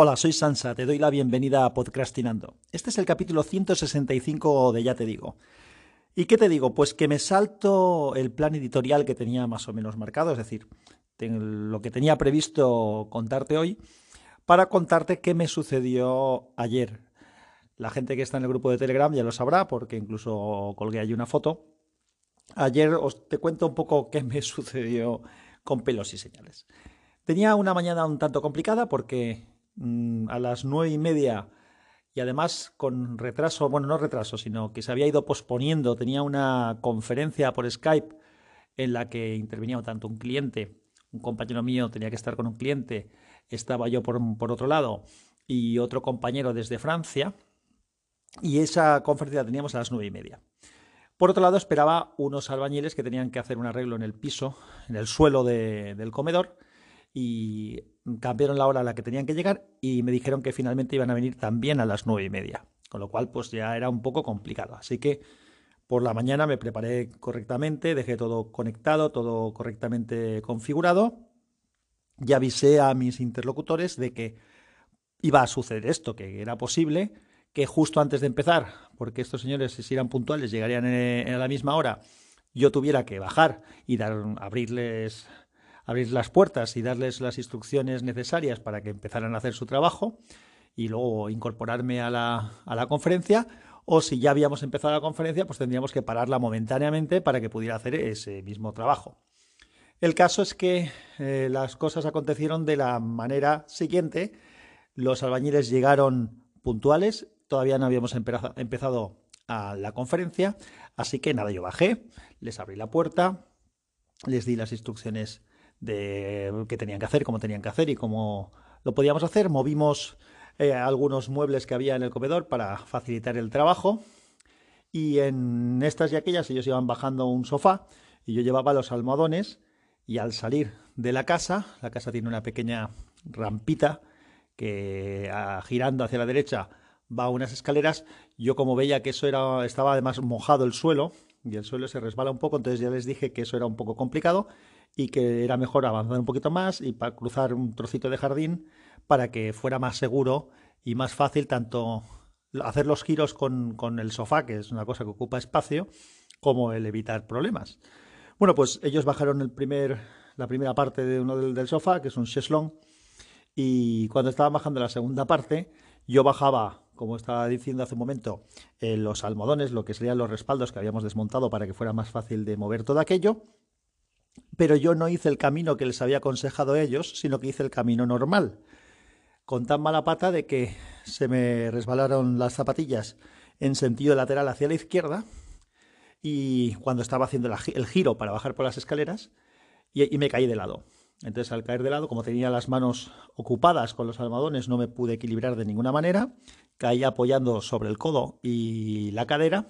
Hola, soy Sansa, te doy la bienvenida a Podcastinando. Este es el capítulo 165 de Ya te digo. ¿Y qué te digo? Pues que me salto el plan editorial que tenía más o menos marcado, es decir, lo que tenía previsto contarte hoy, para contarte qué me sucedió ayer. La gente que está en el grupo de Telegram ya lo sabrá porque incluso colgué allí una foto. Ayer os te cuento un poco qué me sucedió con pelos y señales. Tenía una mañana un tanto complicada porque mm, a las nueve y media. Y además con retraso, bueno, no retraso, sino que se había ido posponiendo, tenía una conferencia por Skype en la que intervenía tanto un cliente, un compañero mío tenía que estar con un cliente, estaba yo por, por otro lado y otro compañero desde Francia. Y esa conferencia la teníamos a las nueve y media. Por otro lado, esperaba unos albañiles que tenían que hacer un arreglo en el piso, en el suelo del comedor, y cambiaron la hora a la que tenían que llegar y me dijeron que finalmente iban a venir también a las nueve y media, con lo cual pues ya era un poco complicado. Así que por la mañana me preparé correctamente, dejé todo conectado, todo correctamente configurado y avisé a mis interlocutores de que iba a suceder esto, que era posible que justo antes de empezar, porque estos señores, si eran puntuales, llegarían a la misma hora, yo tuviera que bajar y dar, abrirles, abrir las puertas y darles las instrucciones necesarias para que empezaran a hacer su trabajo y luego incorporarme a la, a la conferencia, o si ya habíamos empezado la conferencia, pues tendríamos que pararla momentáneamente para que pudiera hacer ese mismo trabajo. El caso es que eh, las cosas acontecieron de la manera siguiente. Los albañiles llegaron puntuales, todavía no habíamos empezado a la conferencia, así que nada, yo bajé, les abrí la puerta, les di las instrucciones de qué tenían que hacer, cómo tenían que hacer y cómo lo podíamos hacer. Movimos eh, algunos muebles que había en el comedor para facilitar el trabajo y en estas y aquellas ellos iban bajando un sofá y yo llevaba los almohadones y al salir de la casa, la casa tiene una pequeña rampita que ah, girando hacia la derecha va a unas escaleras. Yo como veía que eso era, estaba además mojado el suelo y el suelo se resbala un poco, entonces ya les dije que eso era un poco complicado y que era mejor avanzar un poquito más y para cruzar un trocito de jardín para que fuera más seguro y más fácil tanto hacer los giros con, con el sofá, que es una cosa que ocupa espacio, como el evitar problemas. Bueno, pues ellos bajaron el primer, la primera parte de uno del, sofá, que es un cheslong, y cuando estaban bajando la segunda parte, yo bajaba como estaba diciendo hace un momento, eh, los almohadones, lo que serían los respaldos que habíamos desmontado para que fuera más fácil de mover todo aquello. Pero yo no hice el camino que les había aconsejado ellos, sino que hice el camino normal. Con tan mala pata de que se me resbalaron las zapatillas en sentido lateral hacia la izquierda y cuando estaba haciendo el giro para bajar por las escaleras y me caí de lado. Entonces al caer de lado, como tenía las manos ocupadas con los almohadones, no me pude equilibrar de ninguna manera, caí apoyando sobre el codo y la cadera,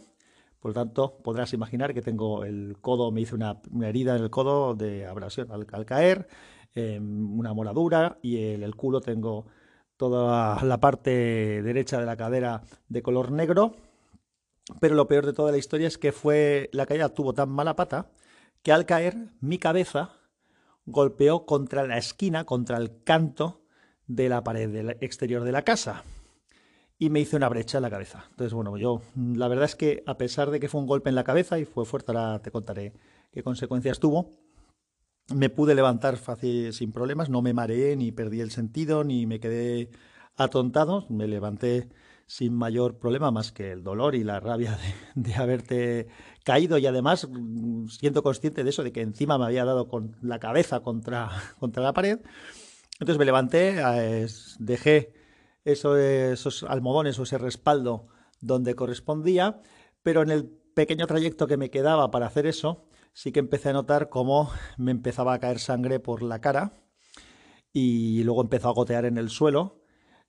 por lo tanto podrás imaginar que tengo el codo, me hice una, herida en el codo de abrasión al, caer, em, una moradura y el, el culo tengo toda la parte derecha de la cadera de color negro, pero lo peor de toda la historia es que fue la caída tuvo tan mala pata que al caer mi cabeza golpeó contra la esquina, contra el canto de la pared exterior de la casa y me hizo una brecha en la cabeza. Entonces, bueno, yo la verdad es que a pesar de que fue un golpe en la cabeza y fue fuerte, ahora te contaré qué consecuencias tuvo, me pude levantar fácil sin problemas, no me mareé, ni perdí el sentido, ni me quedé atontado, me levanté sin mayor problema más que el dolor y la rabia de, haberte caído y además siendo consciente de eso, de que encima me había dado con la cabeza contra, contra la pared. Entonces me levanté, eh, dejé esos almohadones o ese respaldo donde correspondía, pero en el pequeño trayecto que me quedaba para hacer eso, sí que empecé a notar cómo me empezaba a caer sangre por la cara y luego empezó a gotear en el suelo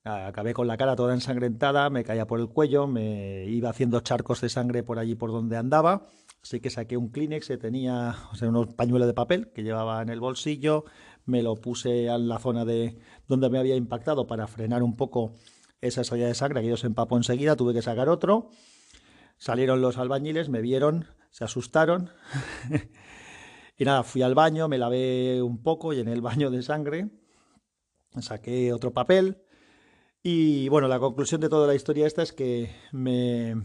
Acabé con la cara toda ensangrentada, me caía por el cuello, me iba haciendo charcos de sangre por allí por donde andaba. Así que saqué un Kleenex, tenía o sea, unos pañuelos de papel que llevaba en el bolsillo, me lo puse en la zona de donde me había impactado para frenar un poco esa salida de sangre, que yo se empapó enseguida, tuve que sacar otro. Salieron los albañiles, me vieron, se asustaron. y nada, fui al baño, me lavé un poco, llené el baño de sangre, saqué otro papel, Y bueno, la conclusión de toda la historia esta es que me,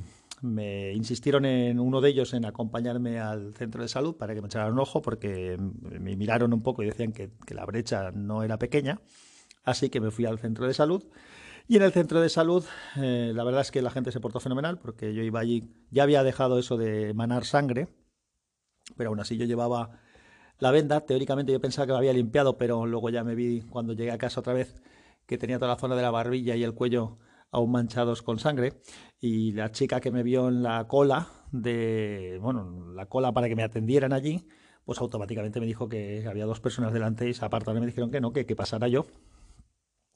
me insistieron en uno de ellos en acompañarme al centro de salud para que me echaran un ojo porque me miraron un poco y decían que, la brecha no era pequeña. Así que me fui al centro de salud. Y en el centro de salud, eh, la verdad es que la gente se portó fenomenal porque yo iba allí, ya había dejado eso de manar sangre, pero aún así yo llevaba la venda. Teóricamente yo pensaba que me había limpiado, pero luego ya me vi cuando llegué a casa otra vez que tenía toda la zona de la barbilla y el cuello aún manchados con sangre y la chica que me vio en la cola de, bueno, la cola para que me atendieran allí, pues automáticamente me dijo que había dos personas delante y se apartaron y me dijeron que no, que, que pasara yo.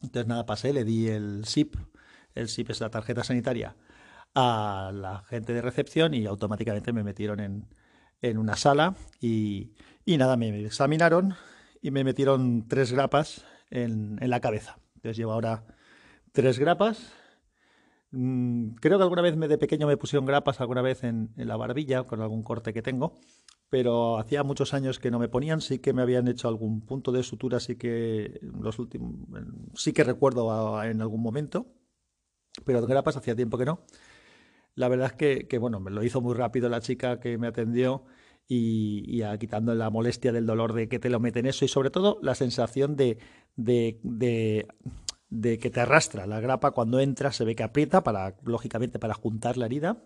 Entonces nada, pasé, le di el SIP, el SIP es la tarjeta sanitaria, a la gente de recepción y automáticamente me metieron en, en una sala y, y, nada, me examinaron y me metieron tres grapas en, en la cabeza. Entonces llevo ahora tres grapas creo que alguna vez me, de pequeño me pusieron grapas, alguna vez en, la barbilla, con algún corte que tengo, pero hacía muchos años que no me ponían, sí que me habían hecho algún punto de sutura, sí que los últimos, sí que recuerdo en algún momento, pero grapas hacía tiempo que no. La verdad es que, bueno, me lo hizo muy rápido la chica que me atendió y, quitando la molestia del dolor de que te lo meten eso y sobre todo la sensación de, de de que te arrastra. La grapa cuando entra se ve que aprieta, para, lógicamente para juntar la herida.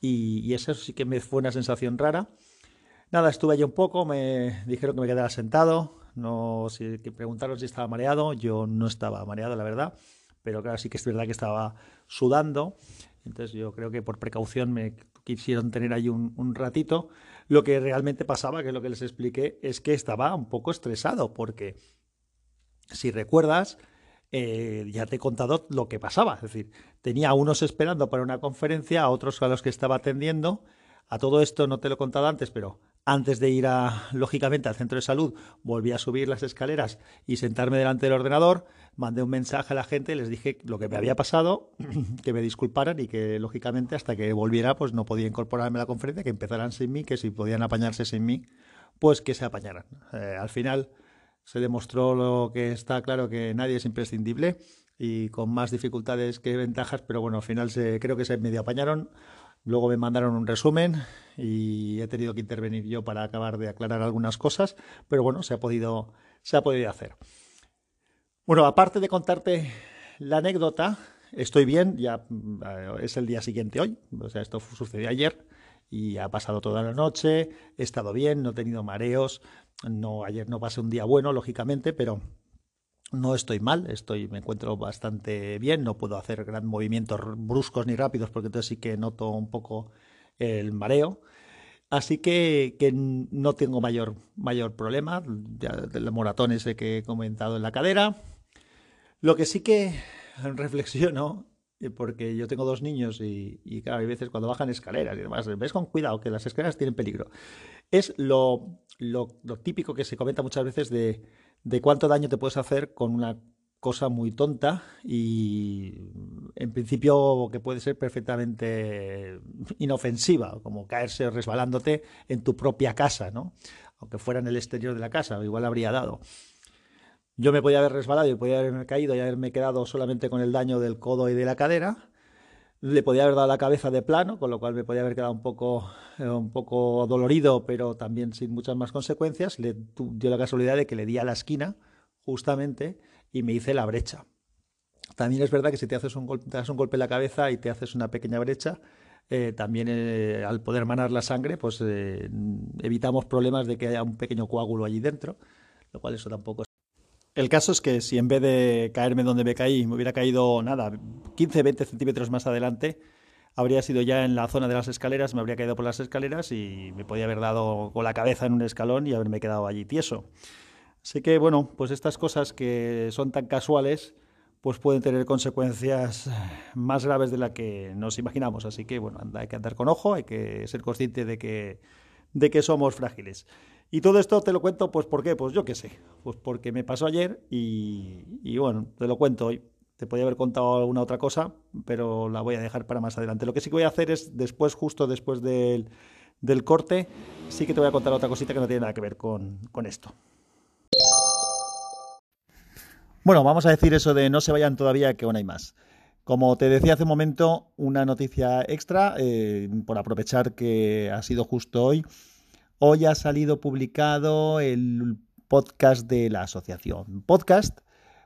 Y, eso sí que me fue una sensación rara. Nada, estuve allí un poco, me dijeron que me quedara sentado, no si, preguntaron si estaba mareado, yo no estaba mareado, la verdad, pero claro, sí que es verdad que estaba sudando, entonces yo creo que por precaución me quisieron tener ahí un, un ratito. Lo que realmente pasaba, que es lo que les expliqué, es que estaba un poco estresado, porque si recuerdas, eh, ya te he contado lo que pasaba. Es decir, tenía a unos esperando para una conferencia, a otros a los que estaba atendiendo. A todo esto no te lo he contado antes, pero antes de ir a, lógicamente, al centro de salud, volví a subir las escaleras y sentarme delante del ordenador, mandé un mensaje a la gente, les dije lo que me había pasado, que me disculparan y que, lógicamente, hasta que volviera, pues no podía incorporarme a la conferencia, que empezaran sin mí, que si podían apañarse sin mí, pues que se apañaran. Eh, al final se demostró lo que está claro que nadie es imprescindible y con más dificultades que ventajas, pero bueno, al final se, creo que se medio apañaron. Luego me mandaron un resumen y he tenido que intervenir yo para acabar de aclarar algunas cosas, pero bueno, se ha podido, se ha podido hacer. Bueno, aparte de contarte la anécdota, estoy bien, ya eh, es el día siguiente hoy, o sea, esto sucedió ayer y ha pasado toda la noche, he estado bien, no he tenido mareos, no, ayer no pasé un día bueno, lógicamente, pero no estoy mal, estoy, me encuentro bastante bien, no puedo hacer gran movimientos bruscos ni rápidos porque entonces sí que noto un poco el mareo. Así que, que no tengo mayor, mayor problema, ya del moratón ese que he comentado en la cadera. Lo que sí que reflexiono, porque yo tengo dos niños y, y claro, hay veces cuando bajan escaleras y demás, ves con cuidado que las escaleras tienen peligro es lo, típico que se comenta muchas veces de, de cuánto daño te puedes hacer con una cosa muy tonta y en principio que puede ser perfectamente inofensiva, como caerse resbalándote en tu propia casa, ¿no? Aunque fuera en el exterior de la casa, igual habría dado. Yo me podía haber resbalado y podía haberme caído y haberme quedado solamente con el daño del codo y de la cadera, le podía haber dado la cabeza de plano, con lo cual me podía haber quedado un poco, eh, un poco dolorido, pero también sin muchas más consecuencias. Le dio la casualidad de que le di a la esquina, justamente, y me hice la brecha. También es verdad que si te haces un golpe, en la cabeza y te haces una pequeña brecha, eh, también eh, al poder manar la sangre, pues evitamos problemas de que haya un pequeño coágulo allí dentro, lo cual eso tampoco el caso es que si en vez de caerme donde me caí, me hubiera caído nada, 15, 20 centímetros más adelante, habría sido ya en la zona de las escaleras, me habría caído por las escaleras y me podía haber dado con la cabeza en un escalón y haberme quedado allí tieso. Así que bueno, pues estas cosas que son tan casuales, pues pueden tener consecuencias más graves de las que nos imaginamos. Así que bueno, hay que andar con ojo, hay que ser consciente de que, de que somos frágiles. Y todo esto te lo cuento, pues, ¿por qué? Pues yo qué sé. Pues porque me pasó ayer y, bueno, te lo cuento hoy. Te podía haber contado alguna otra cosa, pero la voy a dejar para más adelante. Lo que sí que voy a hacer es después, justo después del, del corte, sí que te voy a contar otra cosita que no tiene nada que ver con, con esto. Bueno, vamos a decir eso de no se vayan todavía, que aún hay más. Como te decía hace un momento, una noticia extra, eh, por aprovechar que ha sido justo hoy. Hoy ha salido publicado el podcast de la asociación. Podcast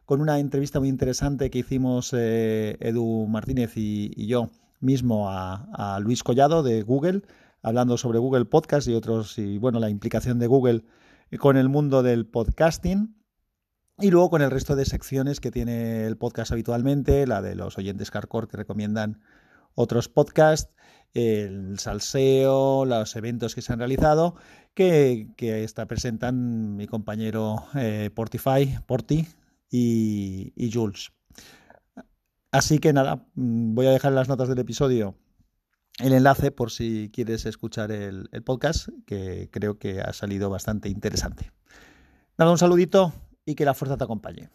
con una entrevista muy interesante que hicimos eh, Edu Martínez y, yo mismo a, Luis Collado de Google, hablando sobre Google Podcast y otros, y bueno, la implicación de Google con el mundo del podcasting. Y luego con el resto de secciones que tiene el podcast habitualmente, la de los oyentes hardcore que recomiendan otros podcasts, el salseo, los eventos que se han realizado, que, está, presentan mi compañero eh, Portify, Porti y, Jules. Así que nada, mm, voy a dejar en las notas del episodio el enlace por si quieres escuchar el, podcast, que creo que ha salido bastante interesante. Nada, un saludito y que la fuerza te acompañe.